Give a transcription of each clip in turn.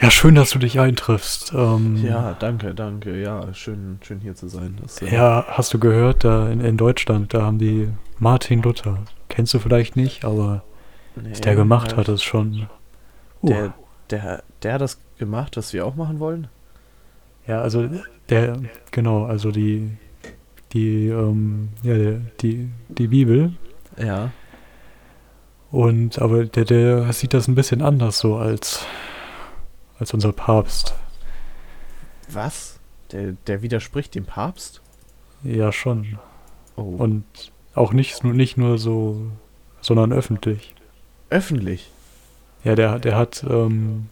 Ja, schön, dass du dich eintriffst. Ähm, Ja, danke, danke. Ja, schön, schön hier zu sein. Das, äh, Ja, hast du gehört, da in, in Deutschland, da haben die Martin Luther. Kennst du vielleicht nicht, aber nee, was der gemacht hat, ist schon. Uh, Der, der, der hat das gemacht, was wir auch machen wollen? ja, also der, genau, also die, die, ähm, ja, die, die Bibel. Ja. Und aber der, der sieht das ein bisschen anders so als, als unser Papst. Was? Der, der widerspricht dem Papst? Ja, schon. Oh. Und auch nicht, nur- nicht nur so, sondern öffentlich. öffentlich? Ja, der, der hat, ähm,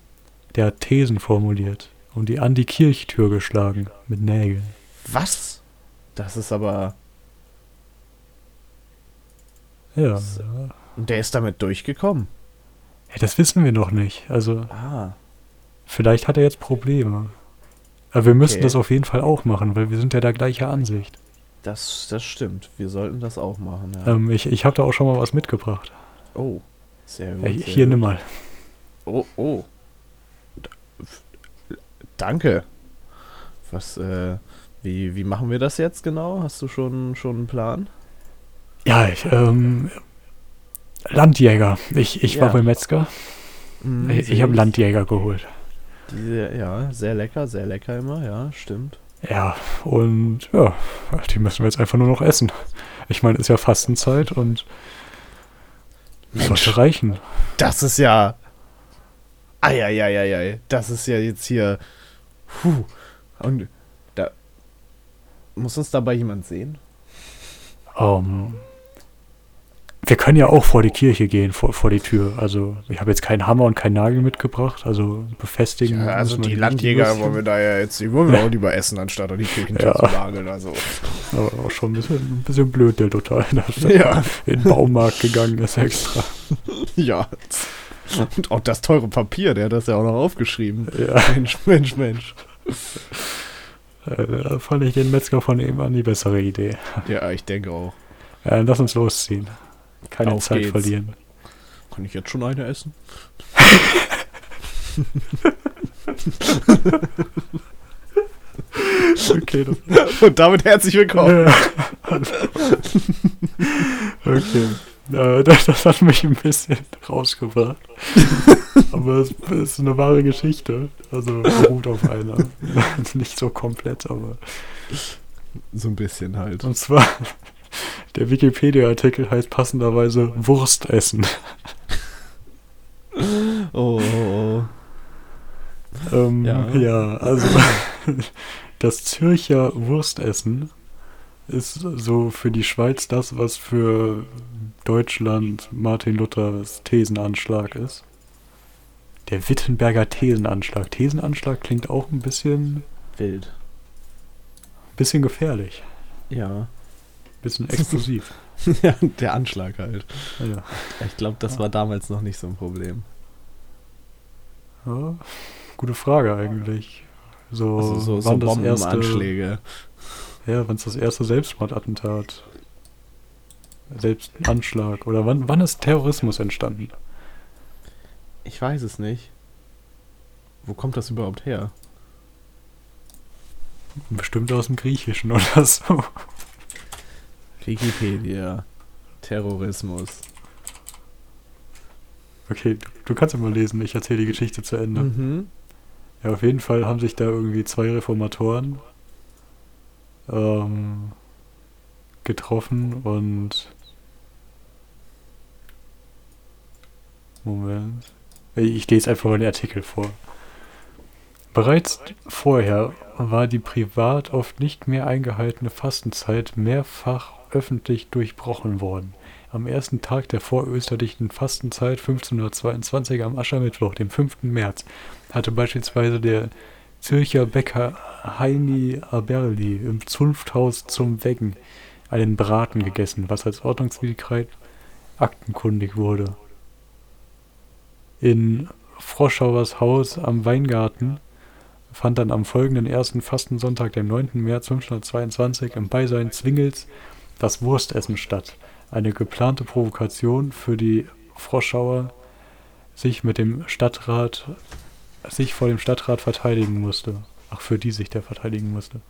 der hat Thesen formuliert und die an die Kirchtür geschlagen mit Nägeln. Was? Das ist aber. Ja. Und der ist damit durchgekommen. ja, das wissen wir noch nicht. Also Ah. Vielleicht hat er jetzt Probleme. Aber wir müssen Okay. das auf jeden Fall auch machen, weil wir sind ja der gleicher Ansicht. Das, das stimmt. Wir sollten das auch machen, ja. Ähm, ich ich habe da auch schon mal was mitgebracht. oh. Sehr gut. Ja, sehr hier gut. nimm mal. Oh, oh. Danke. Was, äh, wie, wie machen wir das jetzt genau? Hast du schon, schon einen Plan? Ja, ich, ähm, Landjäger. Ich, ich war Ja. beim Metzger. Hm, Ich, ich habe Landjäger geholt. Diese, ja, sehr lecker, sehr lecker immer, ja, stimmt. Ja, und ja, die müssen wir jetzt einfach nur noch essen. Ich meine, ist ja Fastenzeit und Mensch. sollte reichen. Das ist ja. Eieieiei. Das ist ja jetzt hier. Puh. Und da. Muss uns dabei jemand sehen? Ähm, wir können ja auch vor die Kirche gehen, vor, vor die Tür. Also ich habe jetzt keinen Hammer und keinen Nagel mitgebracht, also befestigen. also müssen wir nicht die Würstchen. da ja jetzt. Die wollen wir auch lieber essen, anstatt an die Kirchentür Ja. zu nageln. Also. Aber auch schon ein bisschen, ein bisschen blöd, der er Ja. in den Baumarkt gegangen ist extra. Ja. Und auch das teure Papier, der hat das ja auch noch aufgeschrieben. Ja, Mensch, Mensch, Mensch. äh, da fand ich den Metzger von eben an die bessere Idee. Ja, ich denke auch. Ja, lass uns losziehen. Keine Auf Zeit geht's. verlieren. Kann ich jetzt schon eine essen? Okay, das, Und damit herzlich willkommen. Okay. Das, das hat mich ein bisschen rausgebracht. aber es ist eine wahre Geschichte. Also beruht auf einer. Nicht so komplett, aber. So ein bisschen halt. Und zwar, der Wikipedia-Artikel heißt passenderweise Wurstessen. Oh, oh, oh. Ähm, Ja. ja. also das Zürcher Wurstessen ist so für die Schweiz das, was für Deutschland Martin Luthers Thesenanschlag ist. Der Wittenberger Thesenanschlag. Thesenanschlag klingt auch ein bisschen, Wild. bisschen gefährlich, Ja. Bisschen explosiv. ja, der Anschlag halt. ja. Ich glaube, das war damals noch nicht so ein Problem. ja. Gute Frage eigentlich. So, Also so, so Bombenanschläge. Ja, wann ist das erste Selbstmordattentat? Selbstanschlag. Oder wann, wann ist Terrorismus entstanden? Ich weiß es nicht. Wo kommt das überhaupt her? Bestimmt aus dem Griechischen oder so. Wikipedia. Terrorismus. Okay, du, du kannst ja mal lesen, ich erzähle die Geschichte zu Ende. Mhm. Ja, auf jeden Fall haben sich da irgendwie zwei Reformatoren ähm, getroffen und Moment. Ich lese einfach mal den Artikel vor. Bereits vorher war die privat oft nicht mehr eingehaltene Fastenzeit mehrfach öffentlich durchbrochen worden. Am ersten Tag der vorösterlichen Fastenzeit 1522 am Aschermittwoch, dem 5. März, hatte beispielsweise der Zürcher Bäcker Heini Aberli im Zunfthaus zum Wecken einen Braten gegessen, was als Ordnungswidrigkeit aktenkundig wurde. In Froschauers Haus am Weingarten fand dann am folgenden ersten Fastensonntag, dem 9. März 1522, im Beisein Zwingels das Wurstessen statt. Eine geplante Provokation für die Froschauer, sich mit dem Stadtrat sich vor dem Stadtrat verteidigen musste. Ach, für die sich der verteidigen musste.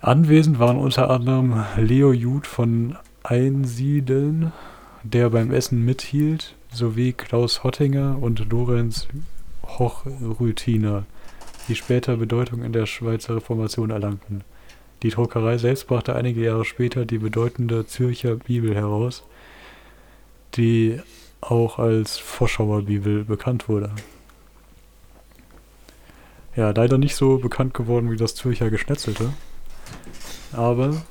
Anwesend waren unter anderem Leo Jud von Einsiedeln, der beim Essen mithielt, sowie Klaus Hottinger und Lorenz Hochrütiner, die später Bedeutung in der Schweizer Reformation erlangten. Die Druckerei selbst brachte einige Jahre später die bedeutende Zürcher Bibel heraus, die auch als Vorschauer Bibel bekannt wurde. Ja, leider nicht so bekannt geworden wie das Zürcher Geschnetzelte, aber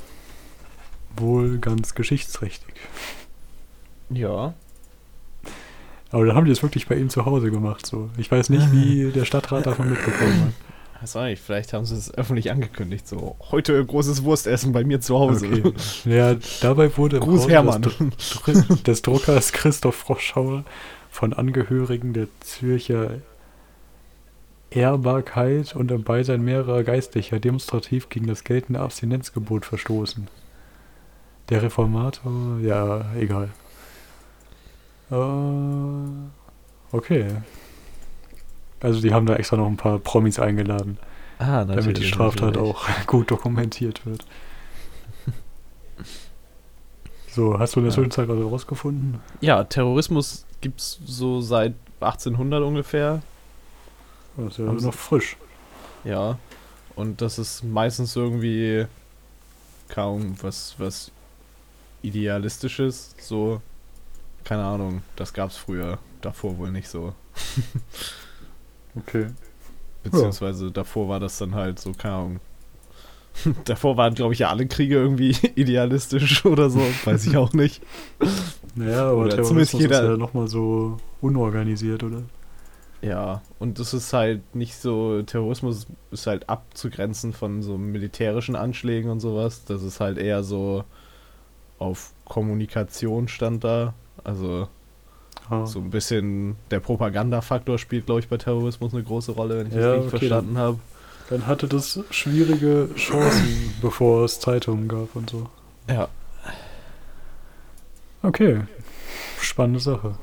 wohl ganz geschichtsträchtig. Ja. Aber dann haben die es wirklich bei ihm zu Hause gemacht. So. Ich weiß nicht, wie der Stadtrat davon mitbekommen hat. Was weiß ich, vielleicht haben sie es öffentlich angekündigt. So, heute großes Wurstessen bei mir zu Hause. Okay. Ja, dabei wurde Gruß Hermann. Des Druckers Christoph Froschauer von Angehörigen der Zürcher Ehrbarkeit und im Beisein mehrerer Geistlicher demonstrativ gegen das geltende Abstinenzgebot verstoßen. Der Reformator, ja, egal. Äh, okay. Also die haben da extra noch ein paar Promis eingeladen, Ah, damit die Straftat auch gut dokumentiert wird. So, hast du in der Ja. Zwischenzeit was rausgefunden? Ja, Terrorismus gibt es so seit 1800 ungefähr. Das ist ja Haben noch frisch. Ja. Und das ist meistens irgendwie kaum was, was Idealistisches. So, keine Ahnung, das gab's früher. Davor wohl nicht so. Okay. Beziehungsweise davor war das dann halt so, keine Ahnung. davor waren, glaube ich, ja alle Kriege irgendwie idealistisch oder so. Weiß ich auch nicht. Naja, aber Oder Terrorismus zumindest jeder- ist ja nochmal so unorganisiert, oder? Ja, und das ist halt nicht so, Terrorismus ist halt abzugrenzen von so militärischen Anschlägen und sowas. Das ist halt eher so auf Kommunikation stand da. Also So ein bisschen der Propagandafaktor spielt, glaube ich, bei Terrorismus eine große Rolle, wenn ich das Ja, richtig okay, verstanden habe. Dann hatte das schwierige Chancen, bevor es Zeitungen gab und so. Ja. Okay. Spannende Sache.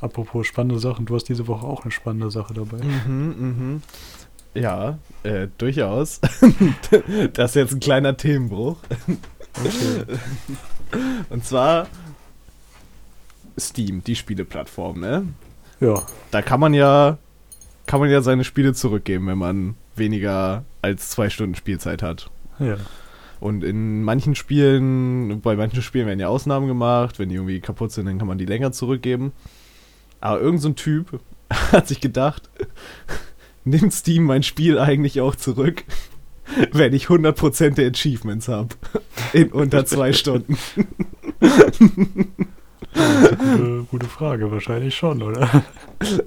Apropos spannende Sachen, du hast diese Woche auch eine spannende Sache dabei. Mhm, mhm. Ja, äh, durchaus. das ist jetzt ein kleiner Themenbruch. Okay. Und zwar Steam, die Spieleplattform, ne? Ja, Da kann man ja kann man ja seine Spiele zurückgeben, wenn man weniger als zwei Stunden Spielzeit hat. ja. Und in manchen Spielen, bei manchen Spielen werden ja Ausnahmen gemacht, wenn die irgendwie kaputt sind, dann kann man die länger zurückgeben. Aber irgend so Typ hat sich gedacht, nimmt Steam mein Spiel eigentlich auch zurück, wenn ich 100% der Achievements habe. In unter zwei Stunden. Gute, gute Frage, wahrscheinlich schon, oder?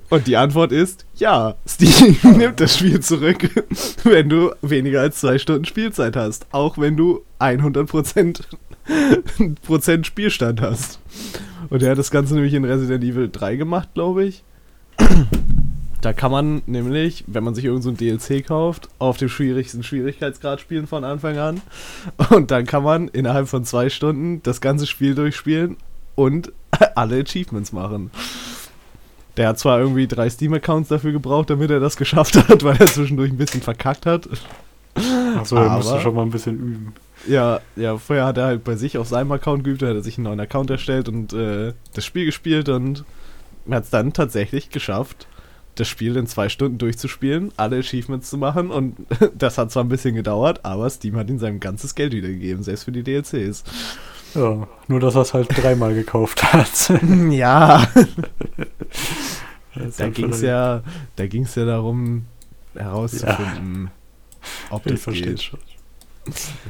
Und die Antwort ist, ja, Steam nimmt das Spiel zurück, wenn du weniger als zwei Stunden Spielzeit hast. Auch wenn du 100 Prozent Spielstand hast. Und er hat das Ganze nämlich in Resident Evil 3 gemacht, glaube ich. Da kann man nämlich, wenn man sich irgend so ein DLC kauft, auf dem schwierigsten Schwierigkeitsgrad spielen von Anfang an. Und dann kann man innerhalb von zwei Stunden das ganze Spiel durchspielen und alle Achievements machen. Der hat zwar irgendwie drei Steam-Accounts dafür gebraucht, damit er das geschafft hat, weil er zwischendurch ein bisschen verkackt hat. Achso, er musste schon mal ein bisschen üben. Ja, ja, vorher hat er halt bei sich auf seinem Account geübt, da hat er sich einen neuen Account erstellt und äh, das Spiel gespielt und hat es dann tatsächlich geschafft, das Spiel in zwei Stunden durchzuspielen, alle Achievements zu machen und das hat zwar ein bisschen gedauert, aber Steam hat ihm sein ganzes Geld wiedergegeben, selbst für die DLCs. Ja, nur dass er es halt dreimal gekauft hat. ja, da ging es ja, da ging's ja darum herauszufinden, ob Ich das verstehe geht. schon.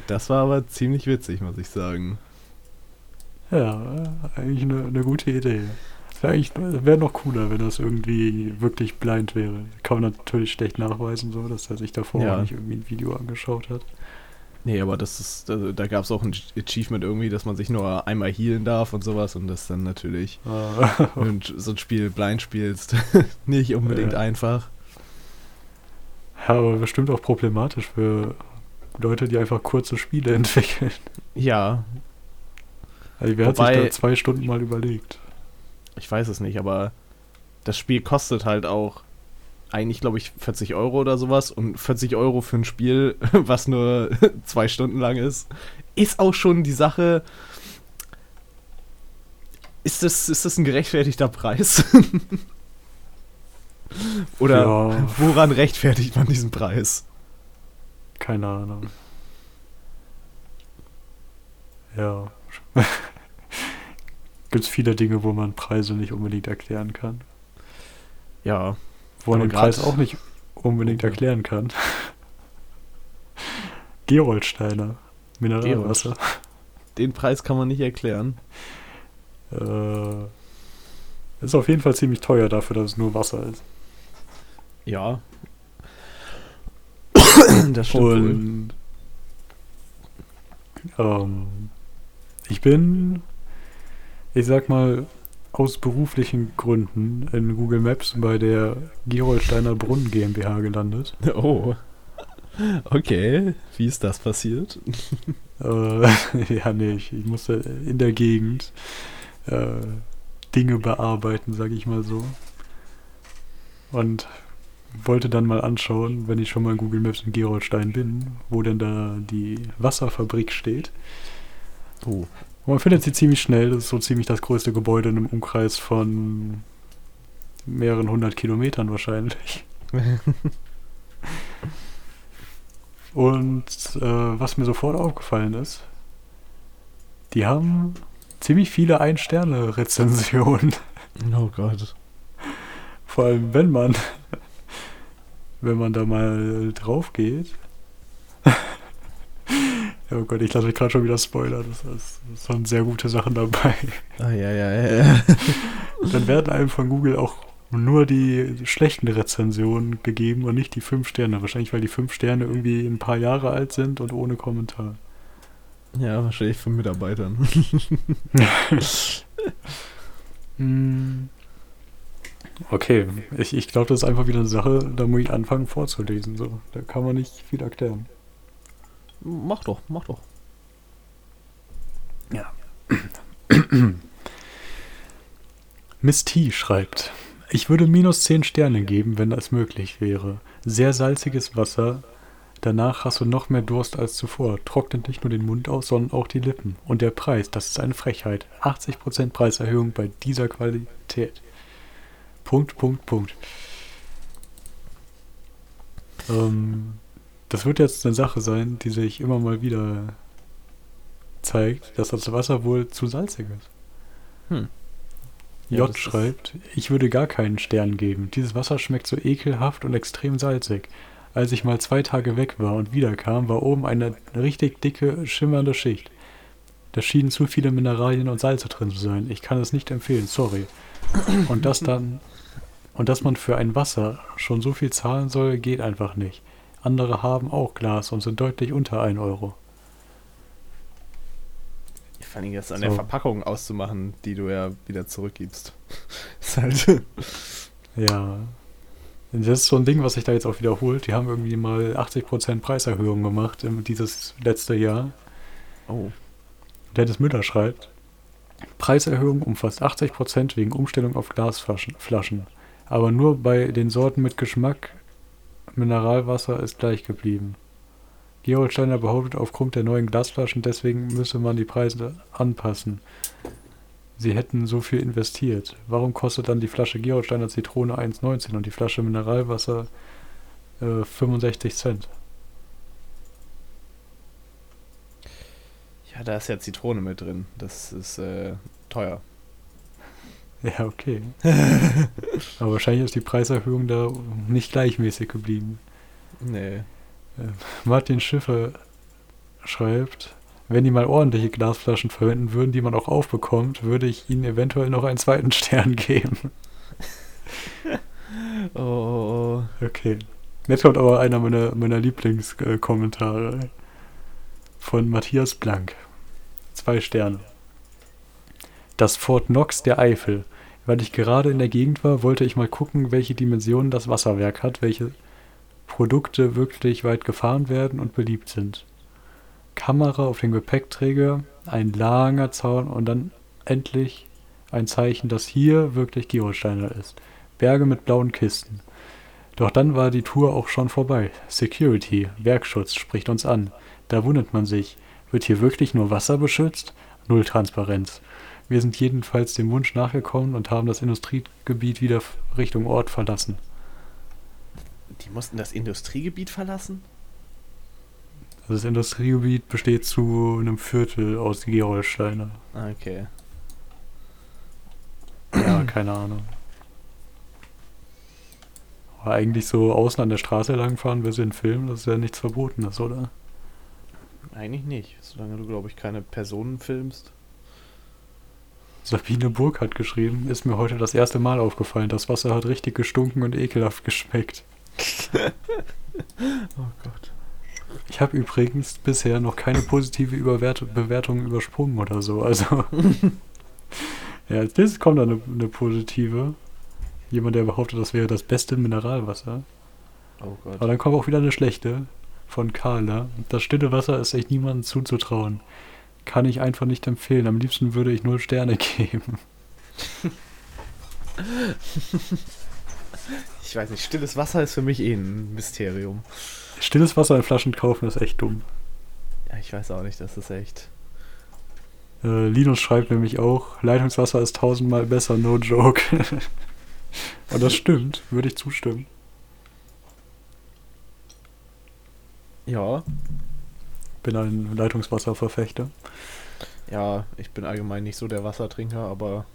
Das war aber ziemlich witzig, muss ich sagen. Ja, eigentlich eine, eine gute Idee. Es wäre wäre noch cooler, wenn das irgendwie wirklich blind wäre. Kann man natürlich schlecht nachweisen, so, dass er sich davor Ja. nicht irgendwie ein Video angeschaut hat. Nee, aber das ist, da, da gab es auch ein Achievement irgendwie, dass man sich nur einmal healen darf und sowas und das dann natürlich, Äh, wenn du so ein Spiel blind spielst, nicht unbedingt Ja. einfach. ja, aber bestimmt auch problematisch für Leute, die einfach kurze Spiele entwickeln. Ja, Also wer hat sich Wobei- da zwei Stunden mal überlegt? ich weiß es nicht, aber das Spiel kostet halt auch eigentlich, glaube ich, 40 Euro oder sowas. Und 40 Euro für ein Spiel, was nur zwei Stunden lang ist, ist auch schon die Sache. Ist das, ist das ein gerechtfertigter Preis? Oder ja. woran rechtfertigt man diesen Preis? Keine Ahnung. Ja. Gibt es viele Dinge, wo man Preise nicht unbedingt erklären kann. Ja. Wo man den Preis auch nicht unbedingt erklären kann. Geroldsteiner. Mineralwasser. Den Preis kann man nicht erklären. Äh, ist auf jeden Fall ziemlich teuer dafür, dass es nur Wasser ist. Ja. das stimmt. Und ähm, ich bin, ich sag mal, aus beruflichen Gründen in Google Maps bei der Gerolsteiner Brunnen GmbH gelandet. Oh. Okay, wie ist das passiert? äh, ja, nee, ich, ich, musste in der Gegend äh, Dinge bearbeiten, sag ich mal so. Und wollte dann mal anschauen, wenn ich schon mal in Google Maps in Gerolstein bin, wo denn da die Wasserfabrik steht. Oh. Und man findet sie ziemlich schnell. Das ist so ziemlich das größte Gebäude in einem Umkreis von mehreren hundert Kilometern wahrscheinlich. Und äh, was mir sofort aufgefallen ist, die haben ziemlich viele Ein-Sterne-Rezensionen. Oh Gott. Vor allem, wenn man wenn man da mal drauf geht. Oh Gott, ich lasse mich gerade schon wieder spoilern. Das, das, das sind sehr gute Sachen dabei. Ah, ja, ja, ja. Dann werden einem von Google auch nur die schlechten Rezensionen gegeben und nicht die fünf Sterne. Wahrscheinlich, weil die fünf Sterne irgendwie ein paar Jahre alt sind und ohne Kommentar. Ja, wahrscheinlich von Mitarbeitern. hm. Okay, ich, ich glaube, das ist einfach wieder eine Sache, da muss ich anfangen vorzulesen. So. Da kann man nicht viel erklären. Mach doch, mach doch. Ja. Miss T schreibt, ich würde minus 10 Sterne geben, wenn das möglich wäre. Sehr salziges Wasser, danach hast du noch mehr Durst als zuvor. Trocknet nicht nur den Mund aus, sondern auch die Lippen. Und der Preis, das ist eine Frechheit. 80% Preiserhöhung bei dieser Qualität. Punkt, Punkt, Punkt. Ähm, das wird jetzt eine Sache sein, die sich immer mal wieder zeigt, dass das Wasser wohl zu salzig ist. Hm. J ja, schreibt, ich würde gar keinen Stern geben. Dieses Wasser schmeckt so ekelhaft und extrem salzig. Als ich mal zwei Tage weg war und wiederkam, war oben eine richtig dicke, schimmernde Schicht. Da schienen zu viele Mineralien und Salze drin zu sein. Ich kann es nicht empfehlen, sorry. Und das dann und dass man für ein Wasser schon so viel zahlen soll, geht einfach nicht. Andere haben auch Glas und sind deutlich unter 1 Euro. Vor allem das an so. der Verpackung auszumachen, die du ja wieder zurückgibst. ist halt. ja. Das ist so ein Ding, was sich da jetzt auch wiederholt. Die haben irgendwie mal 80% Preiserhöhung gemacht im, dieses letzte Jahr. Oh. Dennis Müller schreibt, Preiserhöhung um fast 80% wegen Umstellung auf Glasflaschen. Flaschen aber nur bei den Sorten mit Geschmack. Mineralwasser ist gleich geblieben. Gerolsteiner behauptet aufgrund der neuen Glasflaschen, deswegen müsse man die Preise anpassen. Sie hätten so viel investiert. Warum kostet dann die Flasche Gerolsteiner Zitrone 1,19 und die Flasche Mineralwasser äh, 65 Cent? Ja, da ist ja Zitrone mit drin. Das ist äh, teuer. Ja, okay. Aber wahrscheinlich ist die Preiserhöhung da nicht gleichmäßig geblieben. Nee. Äh, Martin Schiffer schreibt, wenn die mal ordentliche Glasflaschen verwenden würden, die man auch aufbekommt, würde ich ihnen eventuell noch einen zweiten Stern geben. oh, oh, oh. Okay. Jetzt kommt aber einer meiner, meiner Lieblingskommentare von Matthias Blank. Zwei Sterne das Fort Knox der Eifel. Weil ich gerade in der Gegend war, wollte ich mal gucken, welche Dimensionen das Wasserwerk hat, welche Produkte wirklich weit gefahren werden und beliebt sind. Kamera auf dem Gepäckträger, ein langer Zaun und dann endlich ein Zeichen, dass hier wirklich Gerolsteiner ist. Berge mit blauen Kisten. Doch dann war die Tour auch schon vorbei. Security, Werkschutz spricht uns an. Da wundert man sich. Wird hier wirklich nur Wasser beschützt? Null Transparenz. Wir sind jedenfalls dem Wunsch nachgekommen und haben das Industriegebiet wieder Richtung Ort verlassen. Die mussten das Industriegebiet verlassen? Also das Industriegebiet besteht zu einem Viertel aus Gerolsteiner. Okay. Ja, keine Ahnung. Aber eigentlich so außen an der Straße langfahren, wir sind Film, das ist ja nichts Verbotenes, oder? Eigentlich nicht, solange du, glaube ich, keine Personen filmst. Sabine Burg hat geschrieben, ist mir heute das erste Mal aufgefallen, das Wasser hat richtig gestunken und ekelhaft geschmeckt. oh Gott. Ich habe übrigens bisher noch keine positive Überwert Bewertung übersprungen oder so. Also. ja, nächstes kommt dann eine, eine, positive. Jemand, der behauptet, das wäre das beste Mineralwasser. Oh Gott. Aber dann kommt auch wieder eine schlechte von Carla. Das stille Wasser ist echt niemandem zuzutrauen. Kann ich einfach nicht empfehlen. Am liebsten würde ich null Sterne geben. ich weiß nicht, stilles Wasser ist für mich eh ein Mysterium. Stilles Wasser in Flaschen kaufen ist echt dumm. Ja, ich weiß auch nicht, das ist echt. Äh, Linus schreibt nämlich auch, Leitungswasser ist tausendmal besser, no joke. Und das stimmt, würde ich zustimmen. Ja. Bin ein Leitungswasserverfechter. Ja, ich bin allgemein nicht so der Wassertrinker, aber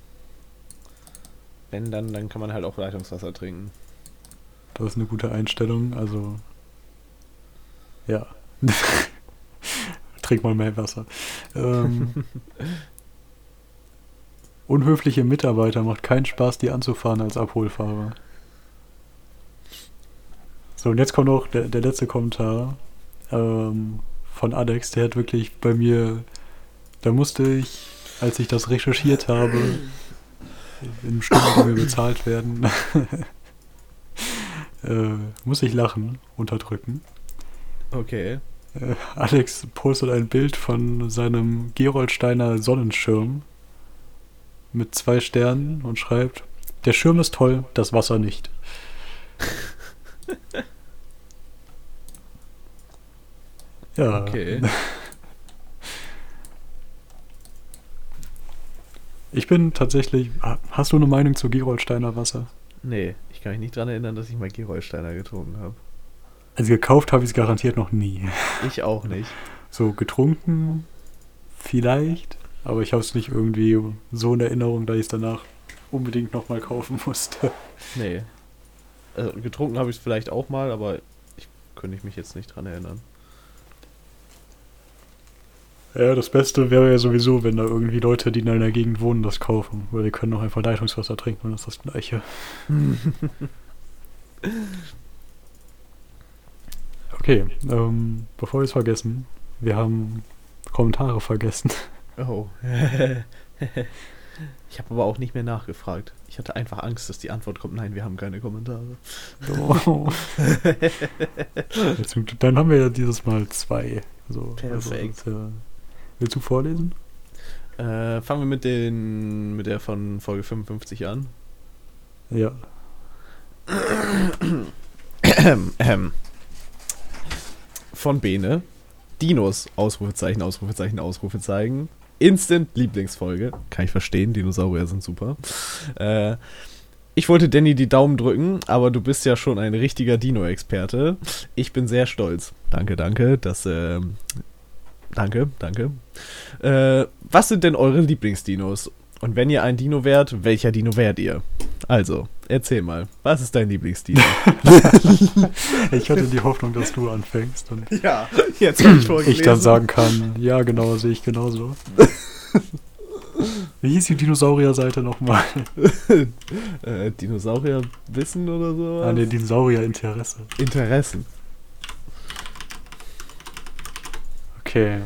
wenn dann, dann kann man halt auch Leitungswasser trinken. Das ist eine gute Einstellung, also ja. Trink mal mehr Wasser. Ähm, unhöfliche Mitarbeiter macht keinen Spaß, die anzufahren als Abholfahrer. So, und jetzt kommt noch der, der letzte Kommentar ähm, von Alex. Der hat wirklich bei mir, da musste ich, als ich das recherchiert habe, in Stunden, die mir bezahlt werden, äh, muss ich lachen, unterdrücken. Okay. Äh, Alex postet ein Bild von seinem Geroldsteiner Sonnenschirm mit zwei Sternen und schreibt: Der Schirm ist toll, das Wasser nicht. ja. Okay. Ich bin tatsächlich. Hast du eine Meinung zu Geroldsteiner Wasser? Nee, ich kann mich nicht daran erinnern, dass ich mal Geroldsteiner getrunken habe. Also gekauft habe ich es garantiert noch nie. Ich auch nicht. So getrunken vielleicht, aber ich habe es nicht irgendwie so in Erinnerung, dass ich es danach unbedingt nochmal kaufen musste. Nee. Also getrunken habe ich es vielleicht auch mal, aber ich könnte ich mich jetzt nicht dran erinnern. Ja, das Beste wäre ja sowieso, wenn da irgendwie Leute, die in einer Gegend wohnen, das kaufen. Weil die können auch einfach Leitungswasser trinken und das ist das Gleiche. Okay, ähm, bevor wir es vergessen, wir haben Kommentare vergessen. Oh. ich habe aber auch nicht mehr nachgefragt. Ich hatte einfach Angst, dass die Antwort kommt, nein, wir haben keine Kommentare. Oh. Dann haben wir ja dieses Mal zwei. So, also Perfekt. Also, willst du vorlesen? Äh, fangen wir mit, den, mit der von Folge 55 an. Ja. von Bene. Dinos, Ausrufezeichen, Ausrufezeichen, Ausrufezeichen. Instant Lieblingsfolge. Kann ich verstehen, Dinosaurier sind super. Äh, ich wollte Danny die Daumen drücken, aber du bist ja schon ein richtiger Dino-Experte. Ich bin sehr stolz. Danke, danke. Das, äh, danke, danke. Äh, was sind denn eure Lieblingsdinos? Und wenn ihr ein Dino wärt, welcher Dino wärt ihr? Also, erzähl mal, was ist dein Lieblingsdino? ich hatte die Hoffnung, dass du anfängst. Und ja, jetzt habe ich vorgelesen. Ich dann sagen kann, ja, genau, sehe ich genauso. Wie hieß die Dinosaurier-Seite nochmal? äh, Dinosaurier-Wissen oder so? Ah, ne, Dinosaurier-Interesse. Interessen. Okay.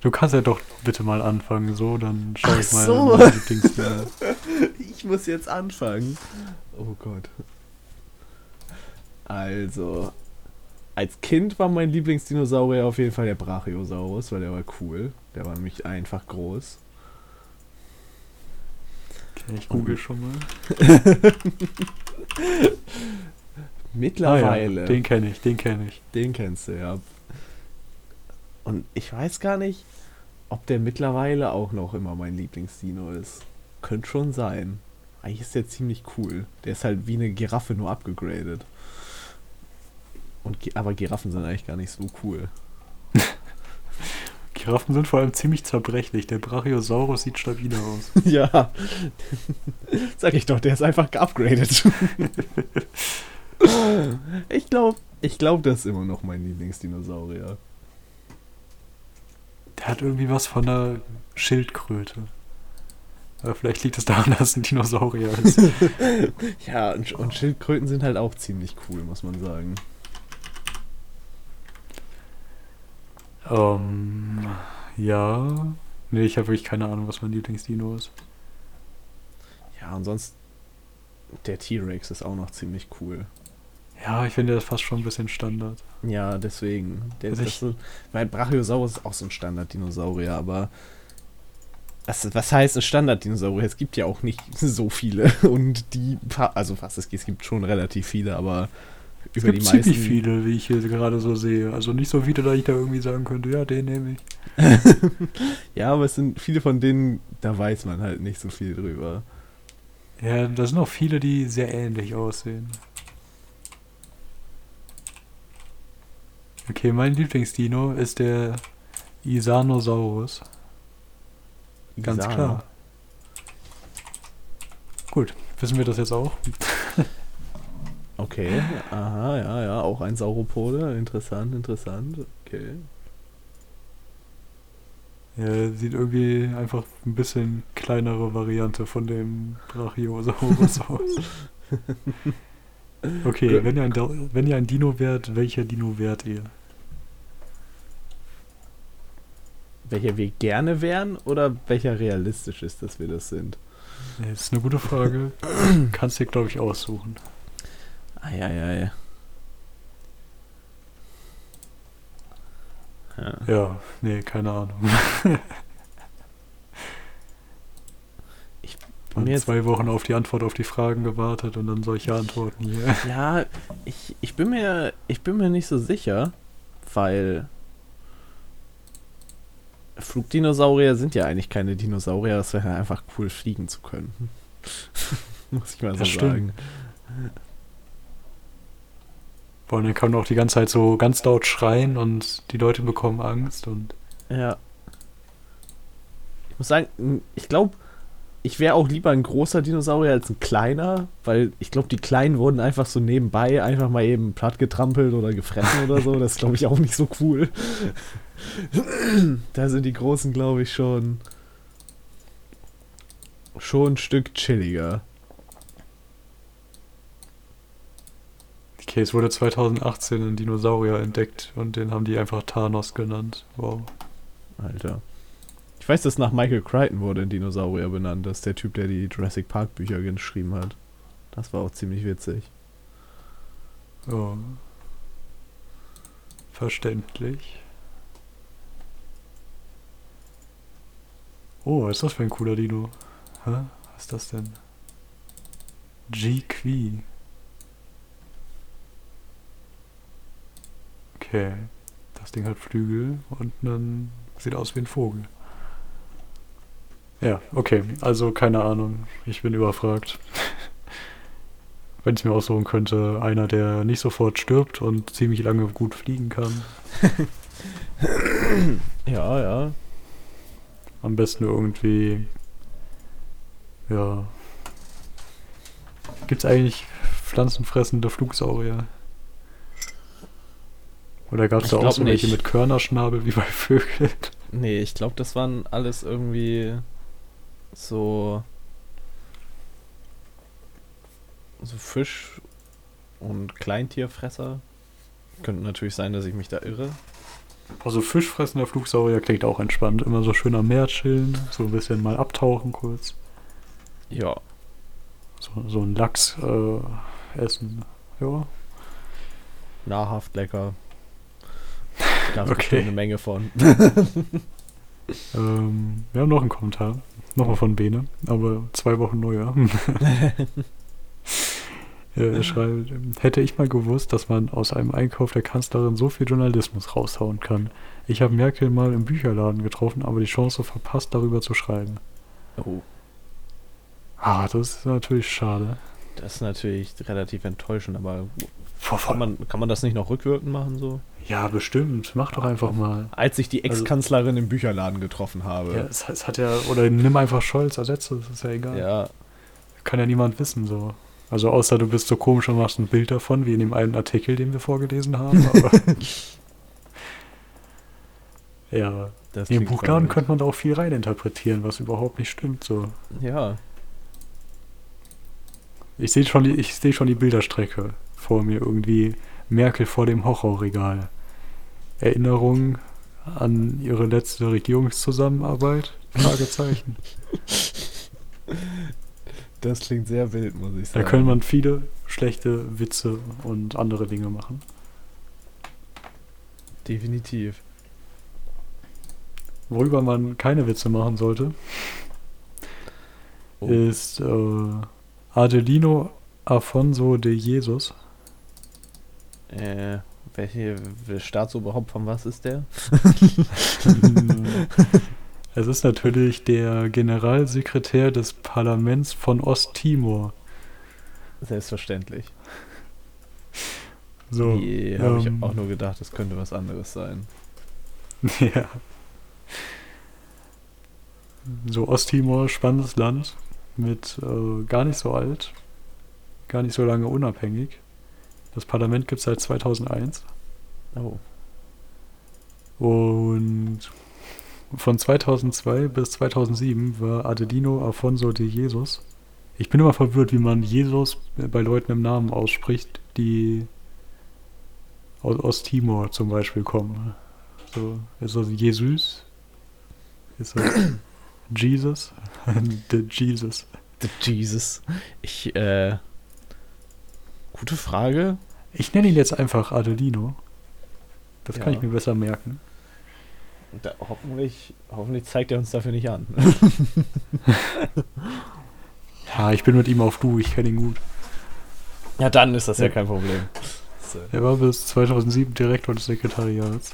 Du kannst ja doch bitte mal anfangen, so, dann schau ich mal. So. ich muss jetzt anfangen. Oh Gott. Also, als Kind war mein Lieblingsdinosaurier auf jeden Fall der Brachiosaurus, weil der war cool. Der war nämlich einfach groß. Ich google schon mal. Mittlerweile. Ah, ja, den kenne ich, den kenne ich. Den kennst du, ja. Und ich weiß gar nicht, ob der mittlerweile auch noch immer mein Lieblingsdino ist. Könnte schon sein. Eigentlich ist der ziemlich cool. Der ist halt wie eine Giraffe nur abgegradet. Und, aber Giraffen sind eigentlich gar nicht so cool. Giraffen sind vor allem ziemlich zerbrechlich. Der Brachiosaurus sieht stabiler aus. ja. Sag ich doch, der ist einfach geupgradet. ich glaube, ich glaube, das ist immer noch mein Lieblingsdinosaurier. Der hat irgendwie was von einer Schildkröte. Aber vielleicht liegt es daran, dass es ein Dinosaurier ist. ja, und, und Schildkröten sind halt auch ziemlich cool, muss man sagen. Ähm, ja. Nee, ich habe wirklich keine Ahnung, was mein Lieblingsdino ist. Ja, und sonst der T-Rex ist auch noch ziemlich cool. Ja, ich finde das fast schon ein bisschen Standard. Ja, deswegen. Der, also das so, weil Brachiosaurus ist auch so ein Standard-Dinosaurier, aber was, was heißt ein Standard-Dinosaurier? Es gibt ja auch nicht so viele. Und die, also was es gibt, es gibt schon relativ viele, aber es über gibt die meisten. ziemlich viele, wie ich hier gerade so sehe. Also nicht so viele, dass ich da irgendwie sagen könnte, ja, den nehme ich. ja, aber es sind viele von denen, da weiß man halt nicht so viel drüber. Ja, da sind auch viele, die sehr ähnlich aussehen. Okay, mein Lieblingsdino ist der Isanosaurus. Ganz Isano. klar. Gut, wissen wir das jetzt auch? okay, aha, ja, ja, auch ein Sauropode. Interessant, interessant. Okay. Ja, sieht irgendwie einfach ein bisschen kleinere Variante von dem Brachiosaurus aus. Okay, wenn ihr, ein, wenn ihr ein Dino wärt, welcher Dino wärt ihr? Welcher wir gerne wären oder welcher realistisch ist, dass wir das sind? Das ist eine gute Frage. Kannst du dir, glaube ich, aussuchen. Eieiei. Ja. ja, nee, keine Ahnung. Und jetzt zwei Wochen auf die Antwort auf die Fragen gewartet und dann solche Antworten hier. Ja, ich, ich, bin mir, ich bin mir nicht so sicher, weil Flugdinosaurier sind ja eigentlich keine Dinosaurier, das wäre einfach cool, fliegen zu können. Muss ich mal so das sagen. Vor allem kann man auch die ganze Zeit so ganz laut schreien und die Leute bekommen Angst und. Ja. Ich muss sagen, ich glaube, ich wäre auch lieber ein großer Dinosaurier als ein kleiner, weil ich glaube, die kleinen wurden einfach so nebenbei einfach mal eben platt getrampelt oder gefressen oder so. Das ist, glaube ich, auch nicht so cool. da sind die großen, glaube ich, schon schon ein Stück chilliger. Okay, es wurde 2018 ein Dinosaurier entdeckt und den haben die einfach Thanos genannt. Wow. Alter. Ich weiß, dass nach Michael Crichton wurde ein Dinosaurier benannt. Das ist der Typ, der die Jurassic Park Bücher geschrieben hat. Das war auch ziemlich witzig. Oh. Verständlich. Oh, was ist das für ein cooler Dino? Hä? Was ist das denn? G-Qui. Okay. Das Ding hat Flügel und dann sieht aus wie ein Vogel. Ja, okay. Also keine Ahnung. Ich bin überfragt. Wenn ich mir aussuchen könnte, einer, der nicht sofort stirbt und ziemlich lange gut fliegen kann. ja, ja. Am besten irgendwie. Ja. Gibt es eigentlich pflanzenfressende Flugsaurier? Oder gab es da auch so welche mit Körnerschnabel wie bei Vögeln? Nee, ich glaube, das waren alles irgendwie so, so Fisch- und Kleintierfresser. Könnte natürlich sein, dass ich mich da irre. Also Fischfressender Flugsaurier klingt auch entspannt. Immer so schön am Meer chillen, so ein bisschen mal abtauchen kurz. Ja. So, so ein Lachs äh, essen. Ja. Nahrhaft lecker. Da okay. eine Menge von. Ähm, wir haben noch einen Kommentar. Nochmal von Bene, aber zwei Wochen neuer. Er schreibt, hätte ich mal gewusst, dass man aus einem Einkauf der Kanzlerin so viel Journalismus raushauen kann. Ich habe Merkel mal im Bücherladen getroffen, aber die Chance verpasst, darüber zu schreiben. Oh, Ah, das ist natürlich schade. das ist natürlich relativ enttäuschend, aber kann man, kann man das nicht noch rückwirkend machen so? Ja, bestimmt. Mach doch einfach mal. Als ich die Ex-Kanzlerin im Bücherladen getroffen Ja, habe. es, es hat ja, oder nimm einfach Scholz, ersetze, das ist ja egal. Ja, Kann ja niemand wissen, so. Also außer du bist so komisch und machst ein Bild davon, wie in dem einen Artikel, den wir vorgelesen haben. Aber ja, das im klingt Buchladen könnte man da auch viel reininterpretieren, was überhaupt nicht stimmt. So, Ja, ich sehe schon, die- ich sehe schon die Bilderstrecke vor mir irgendwie. Merkel vor dem Horrorregal. Erinnerung an ihre letzte Regierungszusammenarbeit? Fragezeichen. das klingt sehr wild, muss ich Da sagen. könnte man viele schlechte Witze und andere Dinge machen. Definitiv. Worüber man keine Witze machen sollte, Oh. ist äh, Adelino Afonso de Jesus. Äh, welche Staatsoberhaupt von was ist der? es ist natürlich der Generalsekretär des Parlaments von Osttimor. Selbstverständlich. So, Die habe ich ähm, auch nur gedacht, das könnte was anderes sein. ja. So Osttimor, spannendes Land, mit äh, gar nicht so alt, gar nicht so lange unabhängig. Das Parlament gibt es seit 2001. Oh. Und von 2002 bis 2007 war Adelino Afonso de Jesus. Ich bin immer verwirrt, wie man Jesus bei Leuten im Namen ausspricht, die aus Osttimor zum Beispiel kommen. So, ist das Jesus? Ist das Jesus? the Jesus. The Jesus. Ich, äh. Gute Frage. Ich nenne ihn jetzt einfach Adelino. Das kann Ja. ich mir besser merken. Da, hoffentlich, hoffentlich zeigt er uns dafür nicht an. Ja, ich bin mit ihm auf Du, ich kenne ihn gut. ja, dann ist das ja Ja. kein Problem. So. Er war bis 2007 Direktor des Sekretariats.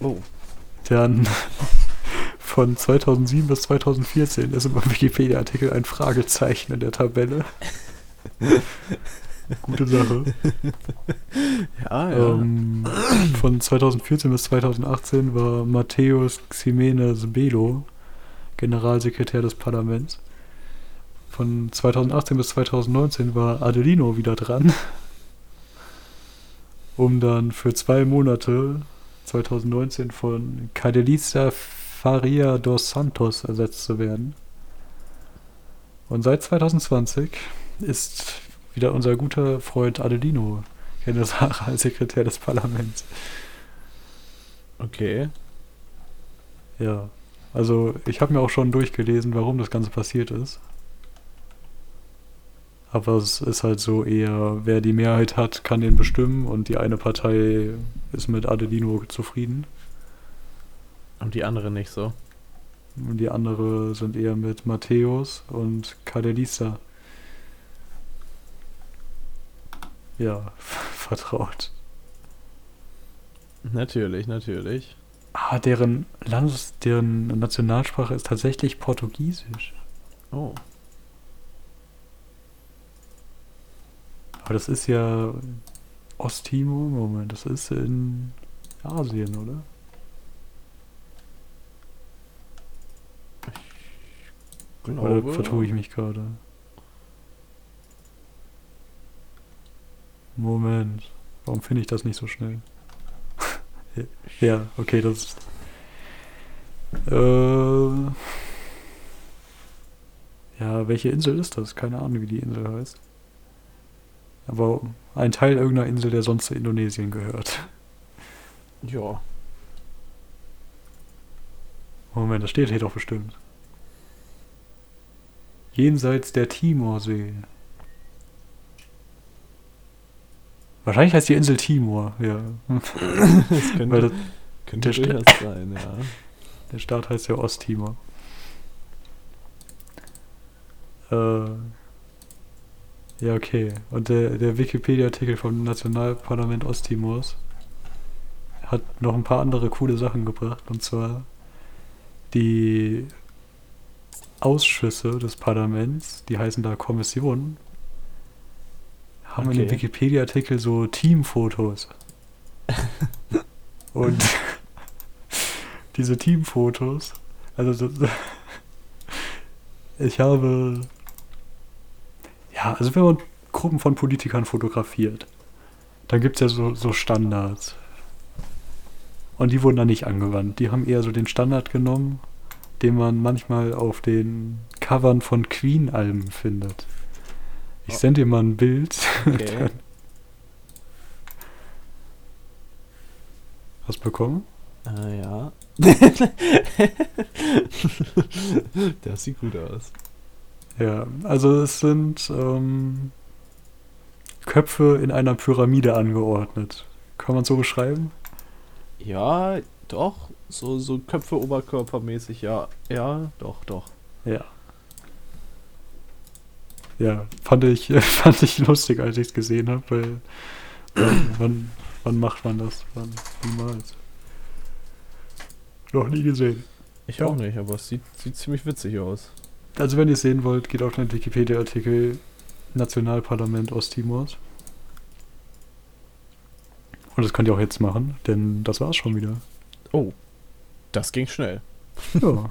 Oh. Dann von 2007 bis 2014 ist im Wikipedia-Artikel ein Fragezeichen in der Tabelle. Gute Sache. Ja, Ähm, von 2014 bis 2018 war Matthäus Ximenes Belo Generalsekretär des Parlaments. Von 2018 bis 2019 war Adelino wieder dran, um dann für zwei Monate 2019 von Cadelisa Faria dos Santos ersetzt zu werden. Und seit 2020 ist wieder unser guter Freund Adelino Generalsekretär des Parlaments. Okay. Ja, also ich habe mir auch schon durchgelesen, warum das Ganze passiert ist. Aber es ist halt so eher, wer die Mehrheit hat, kann den bestimmen und die eine Partei ist mit Adelino zufrieden Und die andere nicht so. und die andere sind eher mit Matthäus und Cadelisa. Ja, vertraut. Natürlich, natürlich. Ah, deren Landes, deren Nationalsprache ist tatsächlich Portugiesisch. Oh. Aber das ist ja Osttimor, Moment, das ist in Asien, oder? Oder Glaube, vertue ich mich gerade? Moment, warum finde ich das nicht so schnell? ja, okay, das ist. Äh, ja, welche Insel ist das? Keine Ahnung, wie die Insel heißt. Aber ein Teil irgendeiner Insel, der sonst zu Indonesien gehört. Ja. Moment, das steht hier doch bestimmt. Jenseits der Timorsee. Wahrscheinlich heißt die Insel Timor, ja. Das könnte, das, könnte der durchaus sein, ja. Der Staat heißt ja Osttimor. Äh, ja, okay. Und der, der Wikipedia-Artikel vom Nationalparlament Osttimors hat noch ein paar andere coole Sachen gebracht. Und zwar die Ausschüsse des Parlaments, die heißen da Kommissionen, haben in dem Okay. Wikipedia-Artikel so Teamfotos. Und diese Teamfotos, also das, ich habe, ja, also wenn man Gruppen von Politikern fotografiert, dann gibt es ja so, so Standards. Und die wurden da nicht angewandt. Die haben eher so den Standard genommen, den man manchmal auf den Covern von Queen-Alben findet. Ich Oh. sende dir mal ein Bild. Okay. Hast bekommen? äh, ja. das sieht gut aus. Ja, also es sind ähm, Köpfe in einer Pyramide angeordnet. Kann man so beschreiben? Ja, doch. So, so Köpfe oberkörpermäßig, ja. Ja, doch, doch. Ja. Ja, fand ich, fand ich lustig, als ich es gesehen habe, weil wann, wann, wann macht man das? Wann? Niemals. Noch nie gesehen. Ich auch nicht, aber es sieht, sieht ziemlich witzig aus. Also wenn ihr es sehen wollt, geht auf den Wikipedia-Artikel Nationalparlament Osttimors. Und das könnt ihr auch jetzt machen, denn das war's schon wieder. Oh, das ging schnell. Ja,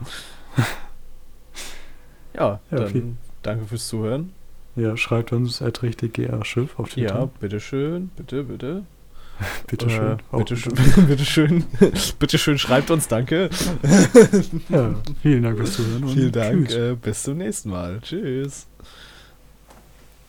Ja, Ja, dann viel- danke fürs Zuhören. ja schreibt uns richtig GR Schiff auf Twitter. Ja, bitteschön, bitte, bitte. bitteschön. Äh, bitteschön, bitteschön, bitteschön, schreibt uns, danke. Ja, vielen Dank fürs Zuhören. und Vielen Dank, äh, bis zum nächsten Mal. Tschüss.